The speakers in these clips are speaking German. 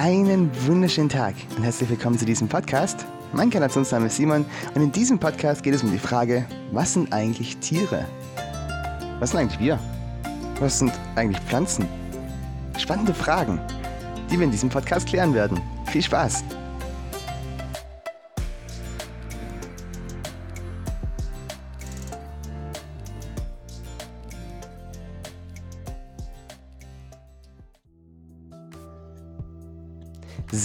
Einen wunderschönen Tag und herzlich willkommen zu diesem Podcast. Mein Kanationsname ist Simon und in diesem Podcast geht es um die Frage, was sind eigentlich Tiere? Was sind eigentlich wir? Was sind eigentlich Pflanzen? Spannende Fragen, die wir in diesem Podcast klären werden. Viel Spaß!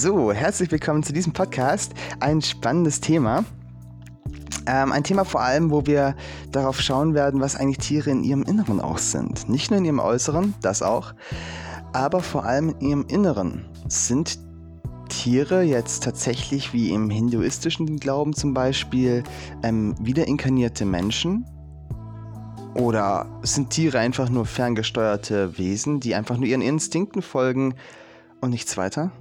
So, herzlich willkommen zu diesem Podcast. Ein spannendes Thema. Ähm, ein Thema vor allem, wo wir darauf schauen werden, was eigentlich Tiere in ihrem Inneren auch sind. Nicht nur in ihrem Äußeren, das auch, aber vor allem in ihrem Inneren. Sind Tiere jetzt tatsächlich wie im hinduistischen Glauben zum Beispiel ähm, wiederinkarnierte Menschen? Oder sind Tiere einfach nur ferngesteuerte Wesen, die einfach nur ihren Instinkten folgen und nichts weiter?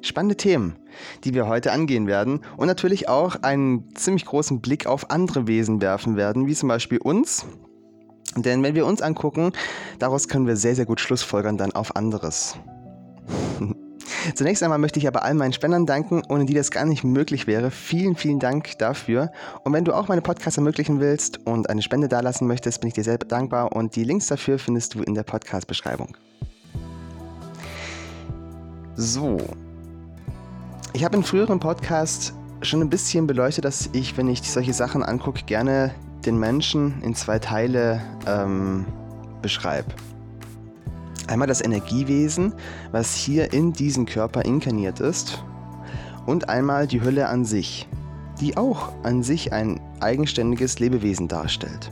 Spannende Themen, die wir heute angehen werden und natürlich auch einen ziemlich großen Blick auf andere Wesen werfen werden, wie zum Beispiel uns. Denn wenn wir uns angucken, daraus können wir sehr, sehr gut Schlussfolgern dann auf anderes. Zunächst einmal möchte ich aber all meinen Spendern danken, ohne die das gar nicht möglich wäre. Vielen, vielen Dank dafür. Und wenn du auch meine Podcasts ermöglichen willst und eine Spende dalassen möchtest, bin ich dir sehr dankbar und die Links dafür findest du in der Podcast-Beschreibung. So, ich habe in früheren Podcasts schon ein bisschen beleuchtet, dass ich, wenn ich solche Sachen angucke, gerne den Menschen in zwei Teile ähm, beschreibe. Einmal das Energiewesen, was hier in diesen Körper inkarniert ist, und einmal die Hülle an sich, die auch an sich ein eigenständiges Lebewesen darstellt.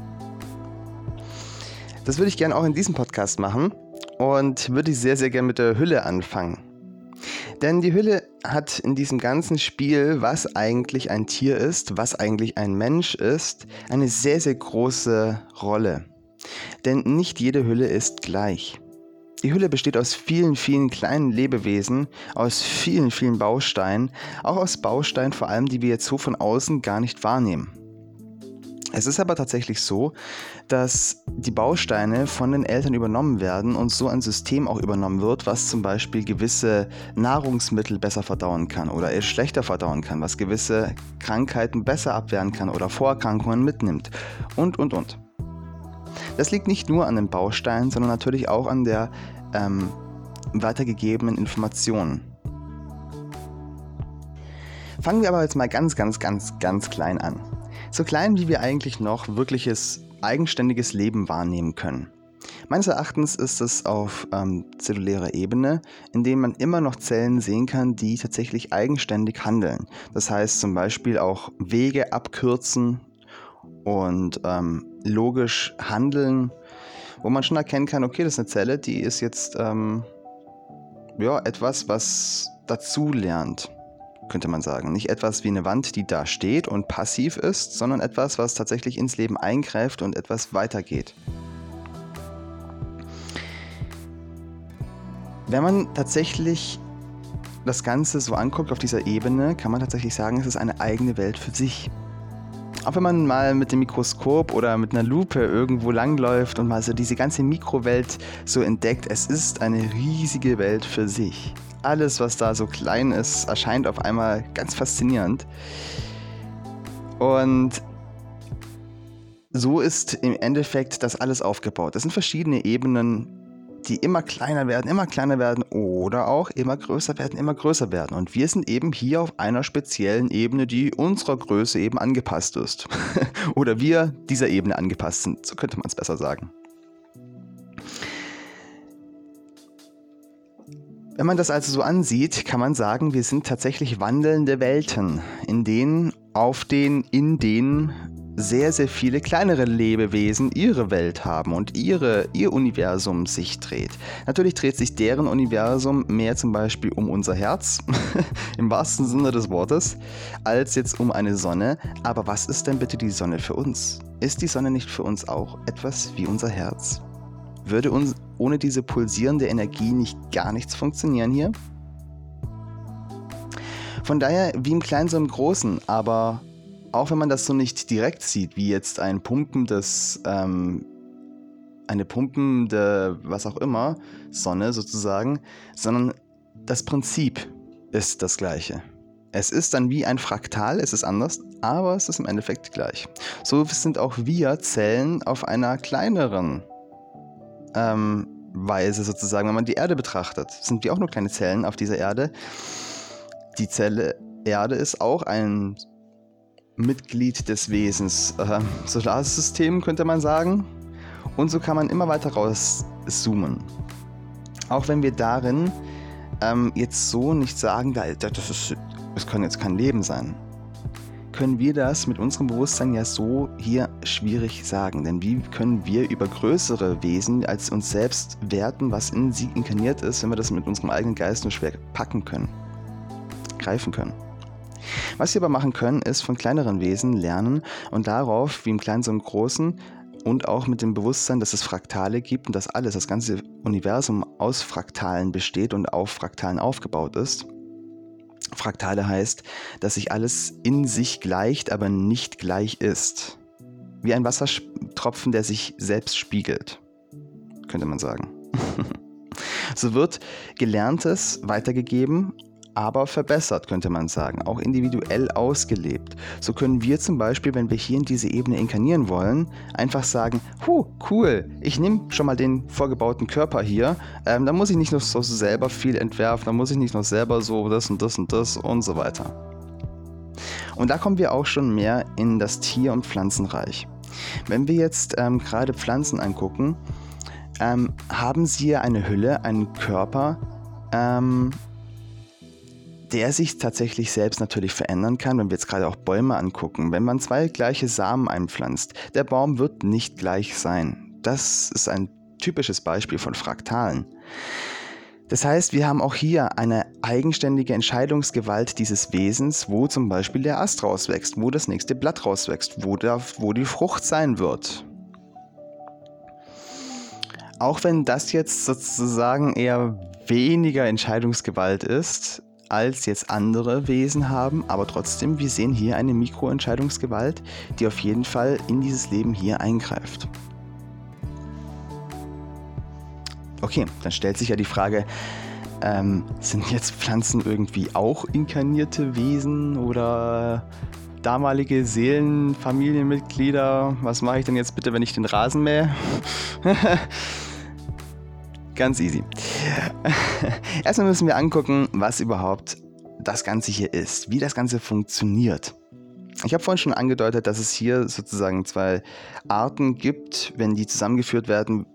Das würde ich gerne auch in diesem Podcast machen und würde sehr, sehr gerne mit der Hülle anfangen. Denn die Hülle hat in diesem ganzen Spiel, was eigentlich ein Tier ist, was eigentlich ein Mensch ist, eine sehr, sehr große Rolle. Denn nicht jede Hülle ist gleich. Die Hülle besteht aus vielen, vielen kleinen Lebewesen, aus vielen, vielen Bausteinen, auch aus Bausteinen vor allem, die wir jetzt so von außen gar nicht wahrnehmen. Es ist aber tatsächlich so, dass die Bausteine von den Eltern übernommen werden und so ein System auch übernommen wird, was zum Beispiel gewisse Nahrungsmittel besser verdauen kann oder eher schlechter verdauen kann, was gewisse Krankheiten besser abwehren kann oder Vorerkrankungen mitnimmt und, und, und. Das liegt nicht nur an den Bausteinen, sondern natürlich auch an der ähm, weitergegebenen Information. Fangen wir aber jetzt mal ganz, ganz, ganz, ganz klein an. So klein, wie wir eigentlich noch wirkliches eigenständiges Leben wahrnehmen können. Meines Erachtens ist es auf ähm, zellulärer Ebene, in dem man immer noch Zellen sehen kann, die tatsächlich eigenständig handeln. Das heißt zum Beispiel auch Wege abkürzen und ähm, logisch handeln, wo man schon erkennen kann, okay, das ist eine Zelle, die ist jetzt ähm, ja, etwas, was dazu lernt könnte man sagen. Nicht etwas wie eine Wand, die da steht und passiv ist, sondern etwas, was tatsächlich ins Leben eingreift und etwas weitergeht. Wenn man tatsächlich das Ganze so anguckt auf dieser Ebene, kann man tatsächlich sagen, es ist eine eigene Welt für sich. Auch wenn man mal mit dem Mikroskop oder mit einer Lupe irgendwo langläuft und mal so diese ganze Mikrowelt so entdeckt, es ist eine riesige Welt für sich alles, was da so klein ist, erscheint auf einmal ganz faszinierend. Und so ist im Endeffekt das alles aufgebaut. Das sind verschiedene Ebenen, die immer kleiner werden, immer kleiner werden oder auch immer größer werden, immer größer werden. Und wir sind eben hier auf einer speziellen Ebene, die unserer Größe eben angepasst ist. oder wir dieser Ebene angepasst sind, so könnte man es besser sagen. Wenn man das also so ansieht, kann man sagen, wir sind tatsächlich wandelnde Welten, in denen, auf den, in denen sehr, sehr viele kleinere Lebewesen ihre Welt haben und ihre, ihr Universum sich dreht. Natürlich dreht sich deren Universum mehr zum Beispiel um unser Herz, im wahrsten Sinne des Wortes, als jetzt um eine Sonne. Aber was ist denn bitte die Sonne für uns? Ist die Sonne nicht für uns auch etwas wie unser Herz? Würde uns ohne diese pulsierende Energie nicht gar nichts funktionieren hier? Von daher wie im Kleinen so im Großen, aber auch wenn man das so nicht direkt sieht, wie jetzt ein pumpendes, ähm, eine pumpende, was auch immer, Sonne sozusagen, sondern das Prinzip ist das gleiche. Es ist dann wie ein Fraktal, es ist anders, aber es ist im Endeffekt gleich. So sind auch wir Zellen auf einer kleineren ähm, Weise sozusagen, wenn man die Erde betrachtet. Sind wir auch nur kleine Zellen auf dieser Erde. Die Zelle Erde ist auch ein Mitglied des Wesens. Äh, Solarsystem könnte man sagen. Und so kann man immer weiter rauszoomen. Auch wenn wir darin ähm, jetzt so nicht sagen, das, ist, das kann jetzt kein Leben sein, können wir das mit unserem Bewusstsein ja so hier schwierig sagen. Denn wie können wir über größere Wesen als uns selbst werten, was in sie inkarniert ist, wenn wir das mit unserem eigenen Geist nur schwer packen können, greifen können? Was wir aber machen können, ist von kleineren Wesen lernen und darauf, wie im Kleinen so im Großen, und auch mit dem Bewusstsein, dass es Fraktale gibt und dass alles, das ganze Universum aus Fraktalen besteht und auf Fraktalen aufgebaut ist. Fraktale heißt, dass sich alles in sich gleicht, aber nicht gleich ist. Wie ein Wassertropfen, der sich selbst spiegelt, könnte man sagen. so wird Gelerntes weitergegeben aber verbessert, könnte man sagen, auch individuell ausgelebt. So können wir zum Beispiel, wenn wir hier in diese Ebene inkarnieren wollen, einfach sagen, huh, cool, ich nehme schon mal den vorgebauten Körper hier, ähm, da muss ich nicht noch so selber viel entwerfen, da muss ich nicht noch selber so das und das und das und so weiter. Und da kommen wir auch schon mehr in das Tier- und Pflanzenreich. Wenn wir jetzt ähm, gerade Pflanzen angucken, ähm, haben sie eine Hülle, einen Körper, ähm, der sich tatsächlich selbst natürlich verändern kann, wenn wir jetzt gerade auch Bäume angucken. Wenn man zwei gleiche Samen einpflanzt, der Baum wird nicht gleich sein. Das ist ein typisches Beispiel von Fraktalen. Das heißt, wir haben auch hier eine eigenständige Entscheidungsgewalt dieses Wesens, wo zum Beispiel der Ast rauswächst, wo das nächste Blatt rauswächst, wo, der, wo die Frucht sein wird. Auch wenn das jetzt sozusagen eher weniger Entscheidungsgewalt ist, als jetzt andere Wesen haben, aber trotzdem, wir sehen hier eine Mikroentscheidungsgewalt, die auf jeden Fall in dieses Leben hier eingreift. Okay, dann stellt sich ja die Frage, ähm, sind jetzt Pflanzen irgendwie auch inkarnierte Wesen oder damalige Seelen, Familienmitglieder? Was mache ich denn jetzt bitte, wenn ich den Rasen mähe? Ganz easy. Erstmal müssen wir angucken, was überhaupt das Ganze hier ist, wie das Ganze funktioniert. Ich habe vorhin schon angedeutet, dass es hier sozusagen zwei Arten gibt. Wenn die zusammengeführt werden,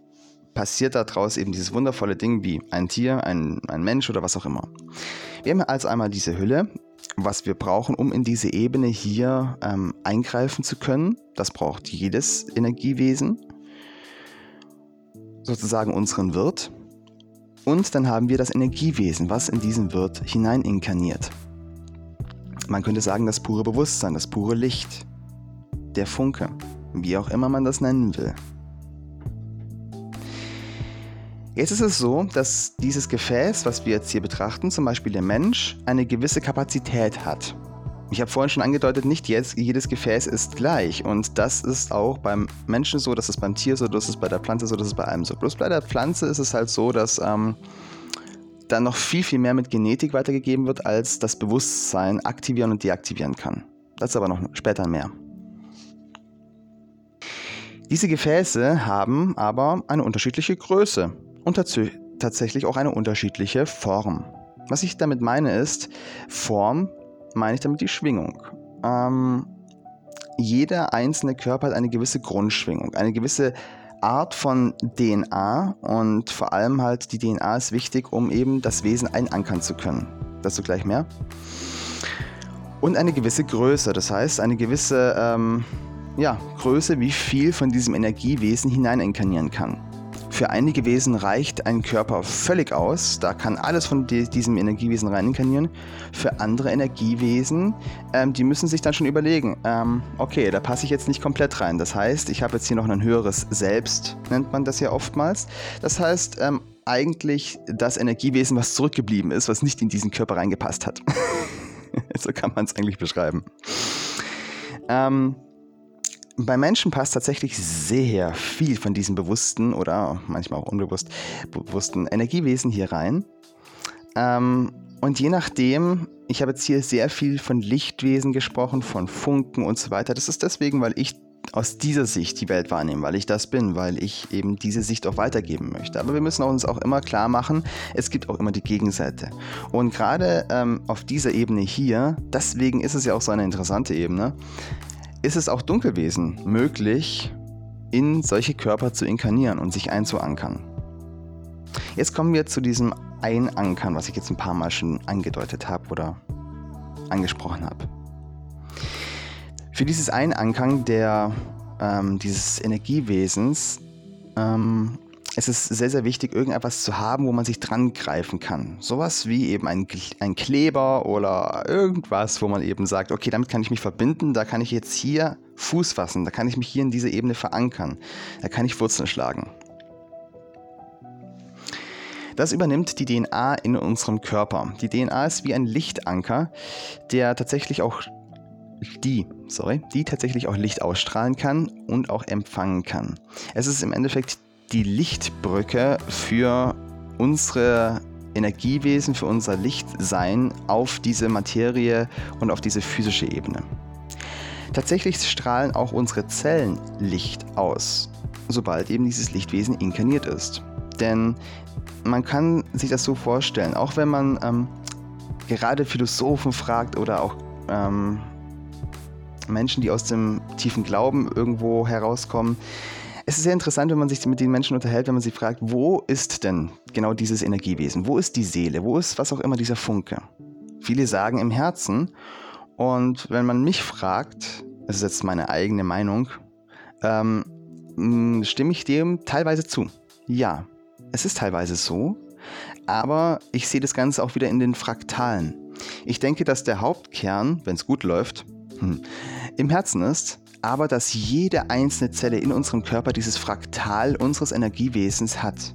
passiert daraus eben dieses wundervolle Ding wie ein Tier, ein, ein Mensch oder was auch immer. Wir haben also einmal diese Hülle, was wir brauchen, um in diese Ebene hier ähm, eingreifen zu können. Das braucht jedes Energiewesen sozusagen unseren Wirt. Und dann haben wir das Energiewesen, was in diesen Wirt hinein inkarniert. Man könnte sagen, das pure Bewusstsein, das pure Licht, der Funke, wie auch immer man das nennen will. Jetzt ist es so, dass dieses Gefäß, was wir jetzt hier betrachten, zum Beispiel der Mensch, eine gewisse Kapazität hat. Ich habe vorhin schon angedeutet, nicht jetzt, jedes Gefäß ist gleich. Und das ist auch beim Menschen so, das ist beim Tier so, das ist bei der Pflanze so, das ist bei allem so. Bloß bei der Pflanze ist es halt so, dass ähm, da noch viel, viel mehr mit Genetik weitergegeben wird, als das Bewusstsein aktivieren und deaktivieren kann. Das ist aber noch später mehr. Diese Gefäße haben aber eine unterschiedliche Größe und tatsächlich auch eine unterschiedliche Form. Was ich damit meine ist, Form meine ich damit die Schwingung. Ähm, jeder einzelne Körper hat eine gewisse Grundschwingung, eine gewisse Art von DNA und vor allem halt die DNA ist wichtig, um eben das Wesen einankern zu können. Dazu gleich mehr. Und eine gewisse Größe, das heißt eine gewisse ähm, ja, Größe, wie viel von diesem Energiewesen hineininkarnieren kann. Für einige Wesen reicht ein Körper völlig aus, da kann alles von diesem Energiewesen rein inkarnieren. Für andere Energiewesen, ähm, die müssen sich dann schon überlegen, ähm, okay, da passe ich jetzt nicht komplett rein. Das heißt, ich habe jetzt hier noch ein höheres Selbst, nennt man das ja oftmals. Das heißt, ähm, eigentlich das Energiewesen, was zurückgeblieben ist, was nicht in diesen Körper reingepasst hat. so kann man es eigentlich beschreiben. Ähm, bei Menschen passt tatsächlich sehr viel von diesen bewussten oder manchmal auch unbewusst bewussten Energiewesen hier rein. Ähm, und je nachdem, ich habe jetzt hier sehr viel von Lichtwesen gesprochen, von Funken und so weiter. Das ist deswegen, weil ich aus dieser Sicht die Welt wahrnehme, weil ich das bin, weil ich eben diese Sicht auch weitergeben möchte. Aber wir müssen uns auch immer klar machen, es gibt auch immer die Gegenseite. Und gerade ähm, auf dieser Ebene hier, deswegen ist es ja auch so eine interessante Ebene, ist es auch Dunkelwesen möglich, in solche Körper zu inkarnieren und sich einzuankern. Jetzt kommen wir zu diesem Einankern, was ich jetzt ein paar Mal schon angedeutet habe oder angesprochen habe. Für dieses Einankern der, ähm, dieses Energiewesens ähm, es ist sehr, sehr wichtig, irgendetwas zu haben, wo man sich dran greifen kann. Sowas wie eben ein, ein Kleber oder irgendwas, wo man eben sagt, okay, damit kann ich mich verbinden, da kann ich jetzt hier Fuß fassen, da kann ich mich hier in diese Ebene verankern, da kann ich Wurzeln schlagen. Das übernimmt die DNA in unserem Körper. Die DNA ist wie ein Lichtanker, der tatsächlich auch die, sorry, die tatsächlich auch Licht ausstrahlen kann und auch empfangen kann. Es ist im Endeffekt die Lichtbrücke für unsere Energiewesen, für unser Lichtsein auf diese Materie und auf diese physische Ebene. Tatsächlich strahlen auch unsere Zellen Licht aus, sobald eben dieses Lichtwesen inkarniert ist. Denn man kann sich das so vorstellen, auch wenn man ähm, gerade Philosophen fragt oder auch ähm, Menschen, die aus dem tiefen Glauben irgendwo herauskommen, es ist sehr interessant, wenn man sich mit den Menschen unterhält, wenn man sie fragt, wo ist denn genau dieses Energiewesen? Wo ist die Seele? Wo ist was auch immer dieser Funke? Viele sagen im Herzen. Und wenn man mich fragt, das ist jetzt meine eigene Meinung, ähm, stimme ich dem teilweise zu. Ja, es ist teilweise so, aber ich sehe das Ganze auch wieder in den Fraktalen. Ich denke, dass der Hauptkern, wenn es gut läuft, hm, im Herzen ist, aber dass jede einzelne Zelle in unserem Körper dieses Fraktal unseres Energiewesens hat.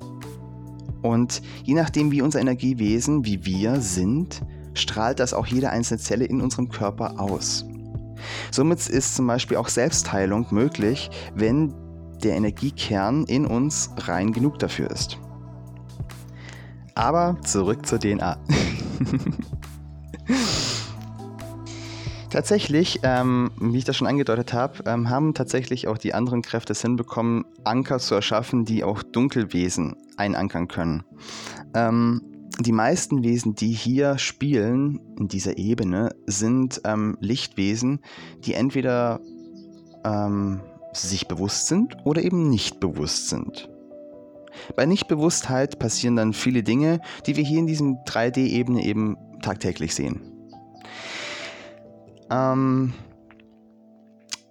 Und je nachdem, wie unser Energiewesen, wie wir sind, strahlt das auch jede einzelne Zelle in unserem Körper aus. Somit ist zum Beispiel auch Selbstheilung möglich, wenn der Energiekern in uns rein genug dafür ist. Aber zurück zur DNA. Tatsächlich, ähm, wie ich das schon angedeutet habe, ähm, haben tatsächlich auch die anderen Kräfte es hinbekommen, Anker zu erschaffen, die auch Dunkelwesen einankern können. Ähm, die meisten Wesen, die hier spielen, in dieser Ebene, sind ähm, Lichtwesen, die entweder ähm, sich bewusst sind oder eben nicht bewusst sind. Bei Nichtbewusstheit passieren dann viele Dinge, die wir hier in diesem 3D-Ebene eben tagtäglich sehen. Ähm,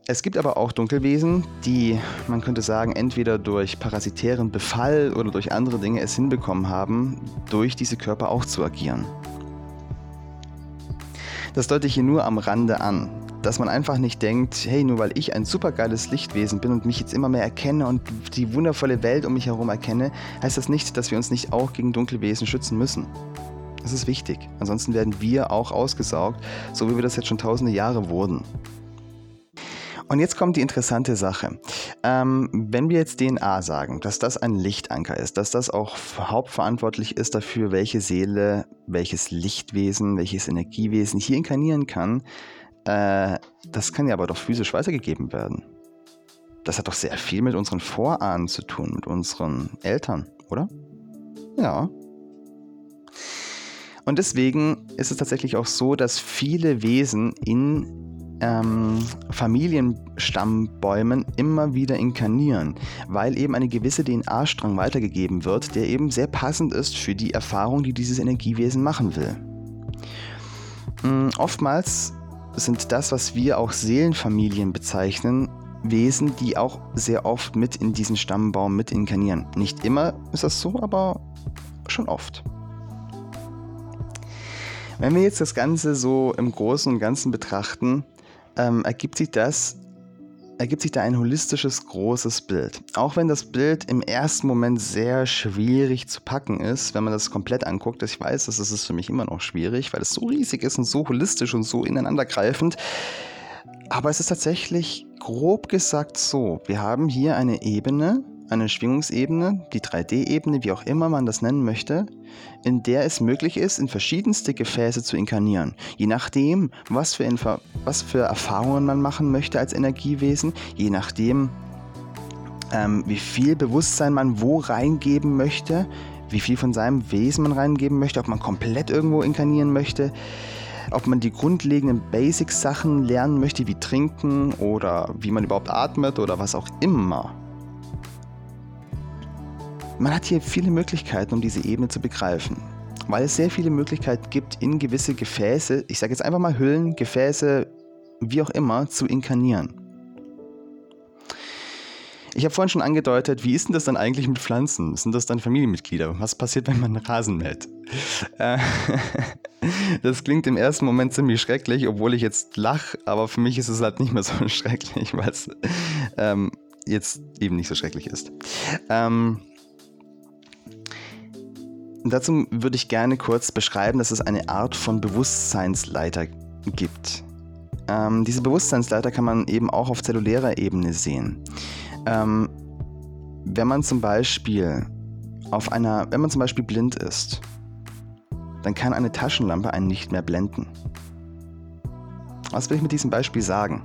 es gibt aber auch Dunkelwesen, die, man könnte sagen, entweder durch parasitären Befall oder durch andere Dinge es hinbekommen haben, durch diese Körper auch zu agieren. Das deute ich hier nur am Rande an, dass man einfach nicht denkt, hey, nur weil ich ein supergeiles Lichtwesen bin und mich jetzt immer mehr erkenne und die wundervolle Welt um mich herum erkenne, heißt das nicht, dass wir uns nicht auch gegen Dunkelwesen schützen müssen. Das ist wichtig. Ansonsten werden wir auch ausgesaugt, so wie wir das jetzt schon tausende Jahre wurden. Und jetzt kommt die interessante Sache. Ähm, wenn wir jetzt DNA sagen, dass das ein Lichtanker ist, dass das auch hauptverantwortlich ist dafür, welche Seele, welches Lichtwesen, welches Energiewesen hier inkarnieren kann, äh, das kann ja aber doch physisch weitergegeben werden. Das hat doch sehr viel mit unseren Vorahnen zu tun, mit unseren Eltern, oder? Ja, und deswegen ist es tatsächlich auch so, dass viele Wesen in ähm, Familienstammbäumen immer wieder inkarnieren, weil eben eine gewisse DNA-Strang weitergegeben wird, der eben sehr passend ist für die Erfahrung, die dieses Energiewesen machen will. Ähm, oftmals sind das, was wir auch Seelenfamilien bezeichnen, Wesen, die auch sehr oft mit in diesen Stammbaum mit inkarnieren. Nicht immer ist das so, aber schon oft. Wenn wir jetzt das Ganze so im Großen und Ganzen betrachten, ähm, ergibt sich das ergibt sich da ein holistisches großes Bild. Auch wenn das Bild im ersten Moment sehr schwierig zu packen ist, wenn man das komplett anguckt. Ich weiß, das ist für mich immer noch schwierig, weil es so riesig ist und so holistisch und so ineinandergreifend. Aber es ist tatsächlich grob gesagt so. Wir haben hier eine Ebene, eine Schwingungsebene, die 3D-Ebene, wie auch immer man das nennen möchte, in der es möglich ist, in verschiedenste Gefäße zu inkarnieren. Je nachdem, was für, Info was für Erfahrungen man machen möchte als Energiewesen, je nachdem, ähm, wie viel Bewusstsein man wo reingeben möchte, wie viel von seinem Wesen man reingeben möchte, ob man komplett irgendwo inkarnieren möchte, ob man die grundlegenden Basic-Sachen lernen möchte, wie trinken oder wie man überhaupt atmet oder was auch immer. Man hat hier viele Möglichkeiten, um diese Ebene zu begreifen, weil es sehr viele Möglichkeiten gibt, in gewisse Gefäße, ich sage jetzt einfach mal Hüllen, Gefäße, wie auch immer, zu inkarnieren. Ich habe vorhin schon angedeutet, wie ist denn das dann eigentlich mit Pflanzen? Sind das dann Familienmitglieder? Was passiert, wenn man Rasen mäht? Äh, das klingt im ersten Moment ziemlich schrecklich, obwohl ich jetzt lache, aber für mich ist es halt nicht mehr so schrecklich, weil es ähm, jetzt eben nicht so schrecklich ist. Ähm, dazu würde ich gerne kurz beschreiben, dass es eine Art von Bewusstseinsleiter gibt. Ähm, diese Bewusstseinsleiter kann man eben auch auf zellulärer Ebene sehen. Ähm, wenn man zum Beispiel auf einer, wenn man zum Beispiel blind ist, dann kann eine Taschenlampe einen nicht mehr blenden. Was will ich mit diesem Beispiel sagen?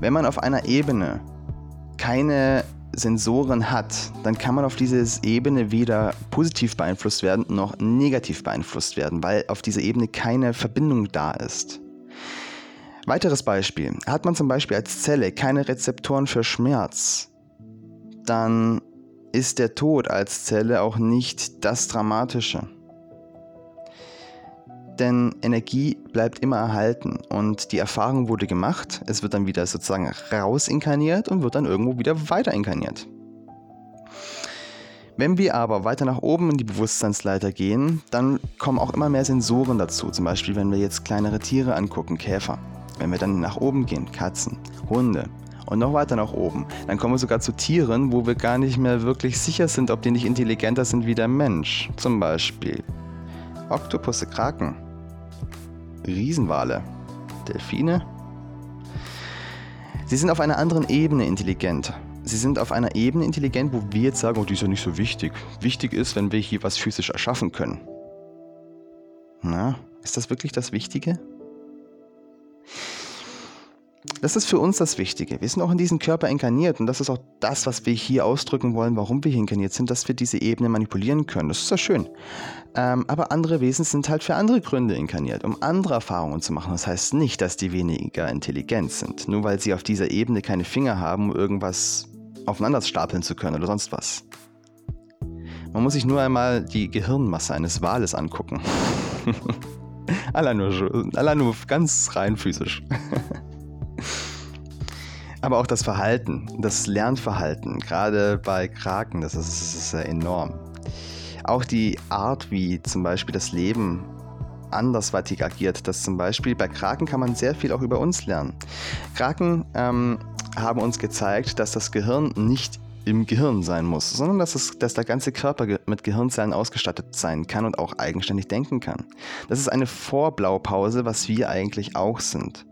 Wenn man auf einer Ebene keine Sensoren hat, dann kann man auf dieser Ebene weder positiv beeinflusst werden noch negativ beeinflusst werden, weil auf dieser Ebene keine Verbindung da ist. Weiteres Beispiel. Hat man zum Beispiel als Zelle keine Rezeptoren für Schmerz, dann ist der Tod als Zelle auch nicht das Dramatische. Denn Energie bleibt immer erhalten und die Erfahrung wurde gemacht, es wird dann wieder sozusagen rausinkarniert und wird dann irgendwo wieder weiter inkarniert. Wenn wir aber weiter nach oben in die Bewusstseinsleiter gehen, dann kommen auch immer mehr Sensoren dazu. Zum Beispiel, wenn wir jetzt kleinere Tiere angucken, Käfer. Wenn wir dann nach oben gehen, Katzen, Hunde und noch weiter nach oben, dann kommen wir sogar zu Tieren, wo wir gar nicht mehr wirklich sicher sind, ob die nicht intelligenter sind wie der Mensch. Zum Beispiel Oktopusse, Kraken, Riesenwale, Delfine. Sie sind auf einer anderen Ebene intelligent. Sie sind auf einer Ebene intelligent, wo wir jetzt sagen, oh, die ist ja nicht so wichtig. Wichtig ist, wenn wir hier was physisch erschaffen können. Na, ist das wirklich das Wichtige? Das ist für uns das Wichtige. Wir sind auch in diesen Körper inkarniert und das ist auch das, was wir hier ausdrücken wollen, warum wir hier inkarniert sind, dass wir diese Ebene manipulieren können. Das ist ja schön. Ähm, aber andere Wesen sind halt für andere Gründe inkarniert, um andere Erfahrungen zu machen. Das heißt nicht, dass die weniger intelligent sind, nur weil sie auf dieser Ebene keine Finger haben, um irgendwas aufeinander stapeln zu können oder sonst was. Man muss sich nur einmal die Gehirnmasse eines Wales angucken. allein, nur, allein nur ganz rein physisch. Aber auch das Verhalten, das Lernverhalten, gerade bei Kraken, das ist, das ist enorm. Auch die Art, wie zum Beispiel das Leben andersweitig agiert, dass zum Beispiel bei Kraken kann man sehr viel auch über uns lernen. Kraken ähm, haben uns gezeigt, dass das Gehirn nicht im Gehirn sein muss, sondern dass, es, dass der ganze Körper mit Gehirnzellen ausgestattet sein kann und auch eigenständig denken kann. Das ist eine Vorblaupause, was wir eigentlich auch sind.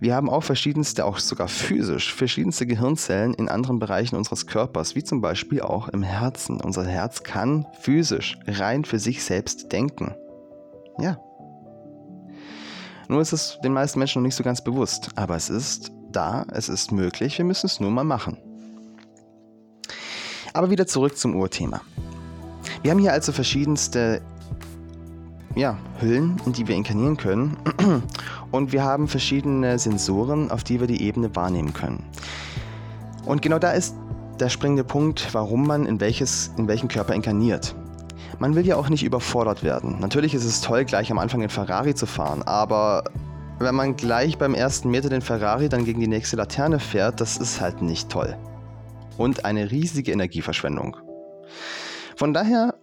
Wir haben auch verschiedenste, auch sogar physisch, verschiedenste Gehirnzellen in anderen Bereichen unseres Körpers, wie zum Beispiel auch im Herzen. Unser Herz kann physisch rein für sich selbst denken. Ja. Nur ist es den meisten Menschen noch nicht so ganz bewusst, aber es ist da, es ist möglich, wir müssen es nur mal machen. Aber wieder zurück zum Urthema. Wir haben hier also verschiedenste ja, Hüllen, in die wir inkarnieren können. Und wir haben verschiedene Sensoren, auf die wir die Ebene wahrnehmen können. Und genau da ist der springende Punkt, warum man in, welches, in welchen Körper inkarniert. Man will ja auch nicht überfordert werden. Natürlich ist es toll, gleich am Anfang den Ferrari zu fahren, aber wenn man gleich beim ersten Meter den Ferrari dann gegen die nächste Laterne fährt, das ist halt nicht toll. Und eine riesige Energieverschwendung. Von daher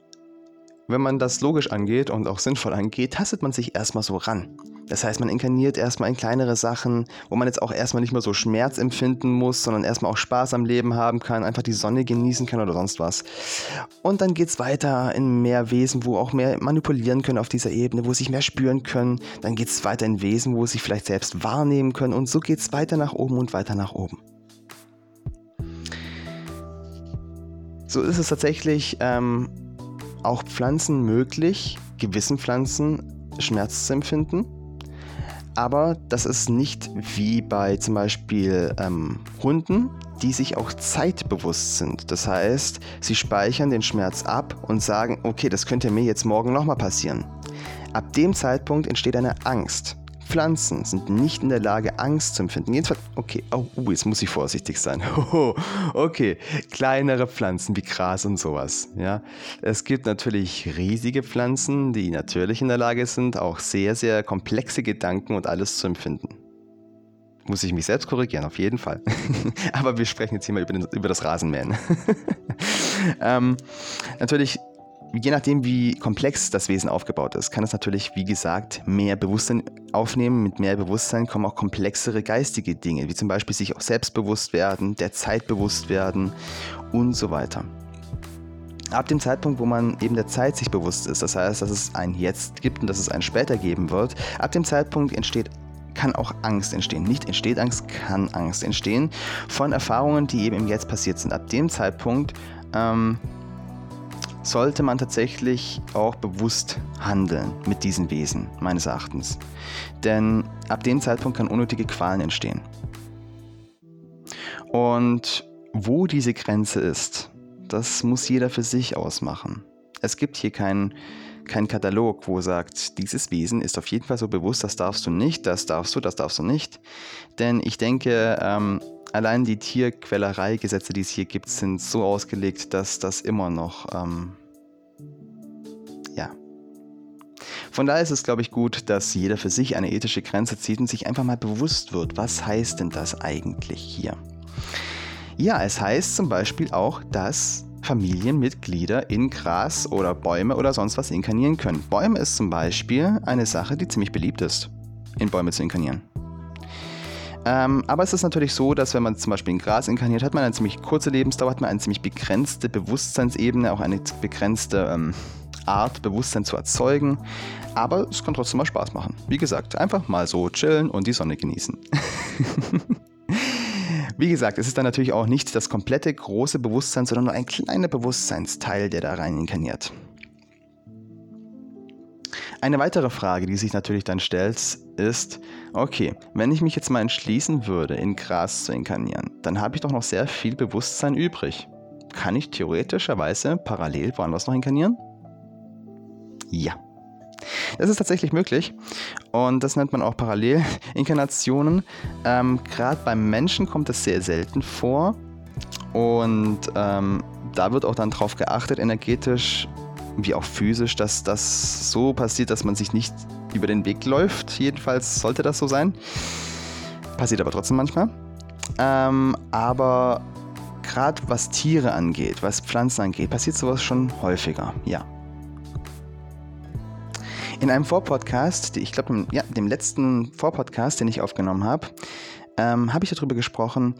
wenn man das logisch angeht und auch sinnvoll angeht, tastet man sich erstmal so ran. Das heißt, man inkarniert erstmal in kleinere Sachen, wo man jetzt auch erstmal nicht mehr so Schmerz empfinden muss, sondern erstmal auch Spaß am Leben haben kann, einfach die Sonne genießen kann oder sonst was. Und dann geht es weiter in mehr Wesen, wo auch mehr manipulieren können auf dieser Ebene, wo sich mehr spüren können. Dann geht es weiter in Wesen, wo sie vielleicht selbst wahrnehmen können. Und so geht es weiter nach oben und weiter nach oben. So ist es tatsächlich ähm, auch Pflanzen möglich, gewissen Pflanzen Schmerz zu empfinden. Aber das ist nicht wie bei zum Beispiel ähm, Hunden, die sich auch zeitbewusst sind. Das heißt, sie speichern den Schmerz ab und sagen, okay, das könnte mir jetzt morgen nochmal passieren. Ab dem Zeitpunkt entsteht eine Angst. Pflanzen sind nicht in der Lage, Angst zu empfinden. Jedenfalls, okay, oh, uh, jetzt muss ich vorsichtig sein. okay, kleinere Pflanzen wie Gras und sowas. Ja, es gibt natürlich riesige Pflanzen, die natürlich in der Lage sind, auch sehr, sehr komplexe Gedanken und alles zu empfinden. Muss ich mich selbst korrigieren, auf jeden Fall. Aber wir sprechen jetzt hier mal über, den, über das Rasenmähen. ähm, natürlich je nachdem, wie komplex das Wesen aufgebaut ist, kann es natürlich, wie gesagt, mehr Bewusstsein aufnehmen. Mit mehr Bewusstsein kommen auch komplexere geistige Dinge, wie zum Beispiel sich auch selbstbewusst werden, der Zeit bewusst werden und so weiter. Ab dem Zeitpunkt, wo man eben der Zeit sich bewusst ist, das heißt, dass es ein Jetzt gibt und dass es ein später geben wird, ab dem Zeitpunkt entsteht kann auch Angst entstehen. Nicht entsteht Angst, kann Angst entstehen von Erfahrungen, die eben im Jetzt passiert sind. Ab dem Zeitpunkt ähm, sollte man tatsächlich auch bewusst handeln mit diesen Wesen, meines Erachtens. Denn ab dem Zeitpunkt kann unnötige Qualen entstehen. Und wo diese Grenze ist, das muss jeder für sich ausmachen. Es gibt hier keinen kein Katalog, wo sagt, dieses Wesen ist auf jeden Fall so bewusst, das darfst du nicht, das darfst du, das darfst du nicht. Denn ich denke, ähm, allein die Tierquälerei-Gesetze, die es hier gibt, sind so ausgelegt, dass das immer noch, ähm, ja. Von daher ist es, glaube ich, gut, dass jeder für sich eine ethische Grenze zieht und sich einfach mal bewusst wird, was heißt denn das eigentlich hier? Ja, es heißt zum Beispiel auch, dass Familienmitglieder in Gras oder Bäume oder sonst was inkarnieren können. Bäume ist zum Beispiel eine Sache, die ziemlich beliebt ist, in Bäume zu inkarnieren. Ähm, aber es ist natürlich so, dass wenn man zum Beispiel in Gras inkarniert, hat man eine ziemlich kurze Lebensdauer, hat man eine ziemlich begrenzte Bewusstseinsebene, auch eine begrenzte ähm, Art, Bewusstsein zu erzeugen. Aber es kann trotzdem mal Spaß machen. Wie gesagt, einfach mal so chillen und die Sonne genießen. Wie gesagt, es ist dann natürlich auch nicht das komplette große Bewusstsein, sondern nur ein kleiner Bewusstseinsteil, der da rein inkarniert. Eine weitere Frage, die sich natürlich dann stellt, ist, okay, wenn ich mich jetzt mal entschließen würde, in Gras zu inkarnieren, dann habe ich doch noch sehr viel Bewusstsein übrig. Kann ich theoretischerweise parallel woanders noch inkarnieren? Ja. Das ist tatsächlich möglich und das nennt man auch Parallelinkarnationen. Ähm, Gerade beim Menschen kommt das sehr selten vor und ähm, da wird auch dann darauf geachtet, energetisch wie auch physisch, dass das so passiert, dass man sich nicht über den Weg läuft. Jedenfalls sollte das so sein. Passiert aber trotzdem manchmal. Ähm, aber gerade was Tiere angeht, was Pflanzen angeht, passiert sowas schon häufiger, ja. In einem Vorpodcast, ich glaube, ja, dem letzten Vorpodcast, den ich aufgenommen habe, ähm, habe ich darüber gesprochen,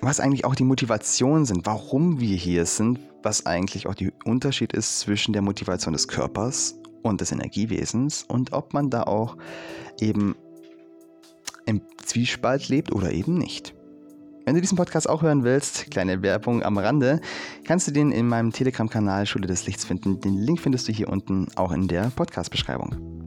was eigentlich auch die Motivationen sind, warum wir hier sind, was eigentlich auch der Unterschied ist zwischen der Motivation des Körpers und des Energiewesens und ob man da auch eben im Zwiespalt lebt oder eben nicht. Wenn du diesen Podcast auch hören willst, kleine Werbung am Rande, kannst du den in meinem Telegram-Kanal Schule des Lichts finden. Den Link findest du hier unten auch in der Podcast-Beschreibung.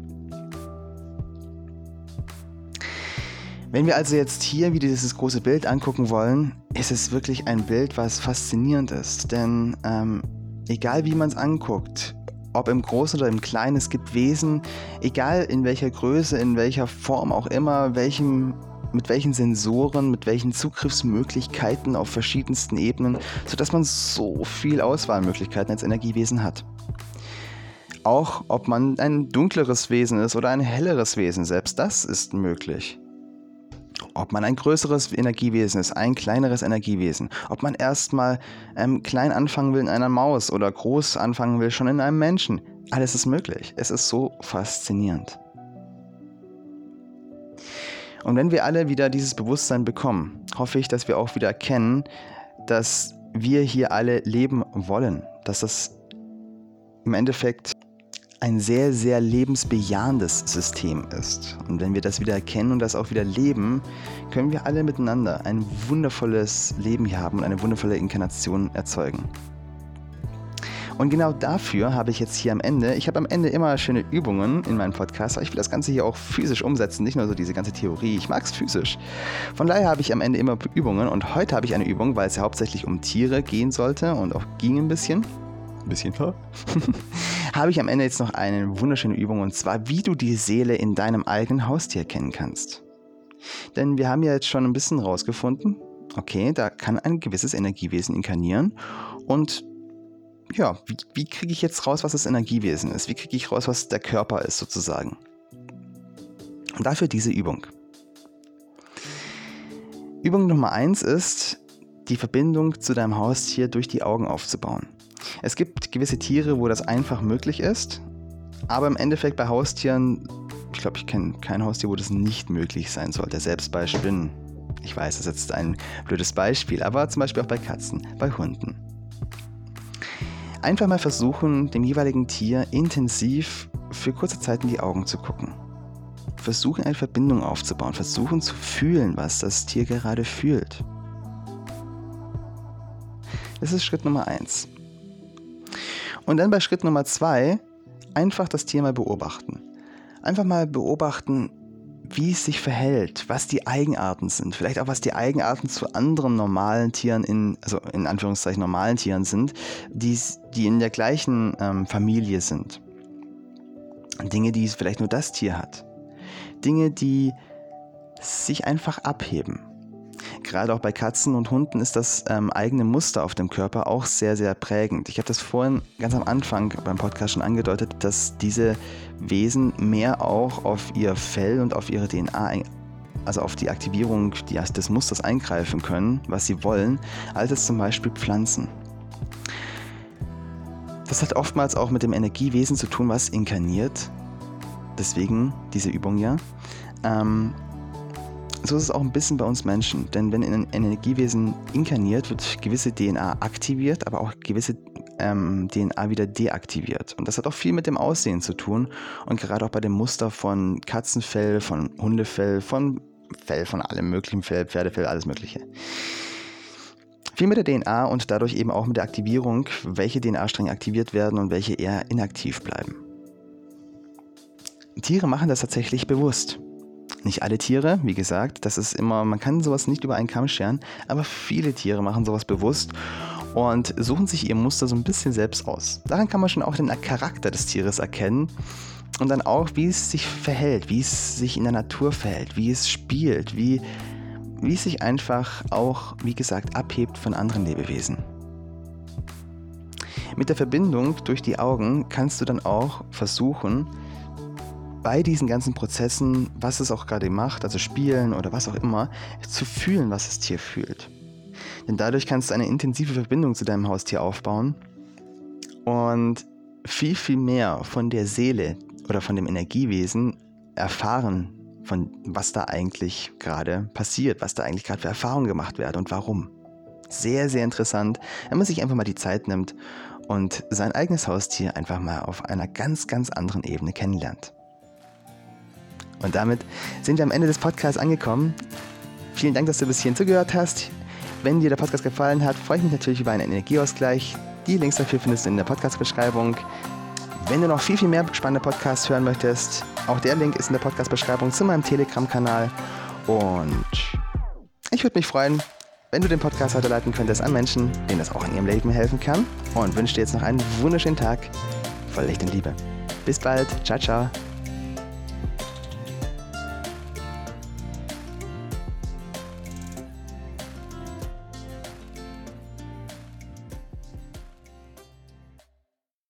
Wenn wir also jetzt hier wieder dieses große Bild angucken wollen, ist es wirklich ein Bild, was faszinierend ist. Denn ähm, egal wie man es anguckt, ob im Großen oder im Kleinen, es gibt Wesen, egal in welcher Größe, in welcher Form auch immer, welchem, mit welchen Sensoren, mit welchen Zugriffsmöglichkeiten auf verschiedensten Ebenen, sodass man so viel Auswahlmöglichkeiten als Energiewesen hat. Auch ob man ein dunkleres Wesen ist oder ein helleres Wesen, selbst das ist möglich ob man ein größeres Energiewesen ist, ein kleineres Energiewesen, ob man erstmal ähm, klein anfangen will in einer Maus oder groß anfangen will schon in einem Menschen. Alles ist möglich. Es ist so faszinierend. Und wenn wir alle wieder dieses Bewusstsein bekommen, hoffe ich, dass wir auch wieder erkennen, dass wir hier alle leben wollen, dass das im Endeffekt ein sehr, sehr lebensbejahendes System ist. Und wenn wir das wieder erkennen und das auch wieder leben, können wir alle miteinander ein wundervolles Leben hier haben und eine wundervolle Inkarnation erzeugen. Und genau dafür habe ich jetzt hier am Ende, ich habe am Ende immer schöne Übungen in meinem Podcast, aber ich will das Ganze hier auch physisch umsetzen, nicht nur so diese ganze Theorie, ich mag es physisch. Von daher habe ich am Ende immer Übungen und heute habe ich eine Übung, weil es ja hauptsächlich um Tiere gehen sollte und auch ging ein bisschen. Ein bisschen habe ich am Ende jetzt noch eine wunderschöne Übung und zwar, wie du die Seele in deinem eigenen Haustier kennen kannst. Denn wir haben ja jetzt schon ein bisschen rausgefunden, okay, da kann ein gewisses Energiewesen inkarnieren und ja, wie, wie kriege ich jetzt raus, was das Energiewesen ist? Wie kriege ich raus, was der Körper ist sozusagen? Und dafür diese Übung. Übung Nummer eins ist, die Verbindung zu deinem Haustier durch die Augen aufzubauen. Es gibt gewisse Tiere, wo das einfach möglich ist, aber im Endeffekt bei Haustieren, ich glaube, ich kenne kein Haustier, wo das nicht möglich sein sollte. Selbst bei Spinnen. Ich weiß, das ist jetzt ein blödes Beispiel, aber zum Beispiel auch bei Katzen, bei Hunden. Einfach mal versuchen, dem jeweiligen Tier intensiv für kurze Zeit in die Augen zu gucken. Versuchen eine Verbindung aufzubauen, versuchen zu fühlen, was das Tier gerade fühlt. Das ist Schritt Nummer 1. Und dann bei Schritt Nummer 2 einfach das Tier mal beobachten. Einfach mal beobachten, wie es sich verhält, was die Eigenarten sind, vielleicht auch was die Eigenarten zu anderen normalen Tieren in, also in Anführungszeichen normalen Tieren sind, die, die in der gleichen ähm, Familie sind. Dinge, die vielleicht nur das Tier hat. Dinge, die sich einfach abheben. Gerade auch bei Katzen und Hunden ist das ähm, eigene Muster auf dem Körper auch sehr, sehr prägend. Ich habe das vorhin ganz am Anfang beim Podcast schon angedeutet, dass diese Wesen mehr auch auf ihr Fell und auf ihre DNA, also auf die Aktivierung des Musters eingreifen können, was sie wollen, als es zum Beispiel Pflanzen. Das hat oftmals auch mit dem Energiewesen zu tun, was inkarniert. Deswegen diese Übung ja. Ähm, so ist es auch ein bisschen bei uns Menschen, denn wenn ein Energiewesen inkarniert, wird gewisse DNA aktiviert, aber auch gewisse ähm, DNA wieder deaktiviert. Und das hat auch viel mit dem Aussehen zu tun und gerade auch bei dem Muster von Katzenfell, von Hundefell, von Fell, von allem möglichen Fell, Pferdefell, alles Mögliche. Viel mit der DNA und dadurch eben auch mit der Aktivierung, welche DNA-Stränge aktiviert werden und welche eher inaktiv bleiben. Tiere machen das tatsächlich bewusst. Nicht alle Tiere, wie gesagt, das ist immer, man kann sowas nicht über einen Kamm scheren, aber viele Tiere machen sowas bewusst und suchen sich ihr Muster so ein bisschen selbst aus. Daran kann man schon auch den Charakter des Tieres erkennen und dann auch, wie es sich verhält, wie es sich in der Natur verhält, wie es spielt, wie, wie es sich einfach auch, wie gesagt, abhebt von anderen Lebewesen. Mit der Verbindung durch die Augen kannst du dann auch versuchen, bei diesen ganzen Prozessen, was es auch gerade macht, also spielen oder was auch immer, zu fühlen, was das Tier fühlt. Denn dadurch kannst du eine intensive Verbindung zu deinem Haustier aufbauen und viel, viel mehr von der Seele oder von dem Energiewesen erfahren, von was da eigentlich gerade passiert, was da eigentlich gerade für Erfahrungen gemacht werden und warum. Sehr, sehr interessant, wenn man sich einfach mal die Zeit nimmt und sein eigenes Haustier einfach mal auf einer ganz, ganz anderen Ebene kennenlernt. Und damit sind wir am Ende des Podcasts angekommen. Vielen Dank, dass du bis hierhin zugehört hast. Wenn dir der Podcast gefallen hat, freue ich mich natürlich über einen Energieausgleich. Die Links dafür findest du in der Podcast-Beschreibung. Wenn du noch viel, viel mehr spannende Podcasts hören möchtest, auch der Link ist in der Podcast-Beschreibung zu meinem Telegram-Kanal. Und ich würde mich freuen, wenn du den Podcast weiterleiten könntest an Menschen, denen das auch in ihrem Leben helfen kann. Und wünsche dir jetzt noch einen wunderschönen Tag voll Licht und Liebe. Bis bald. Ciao, ciao.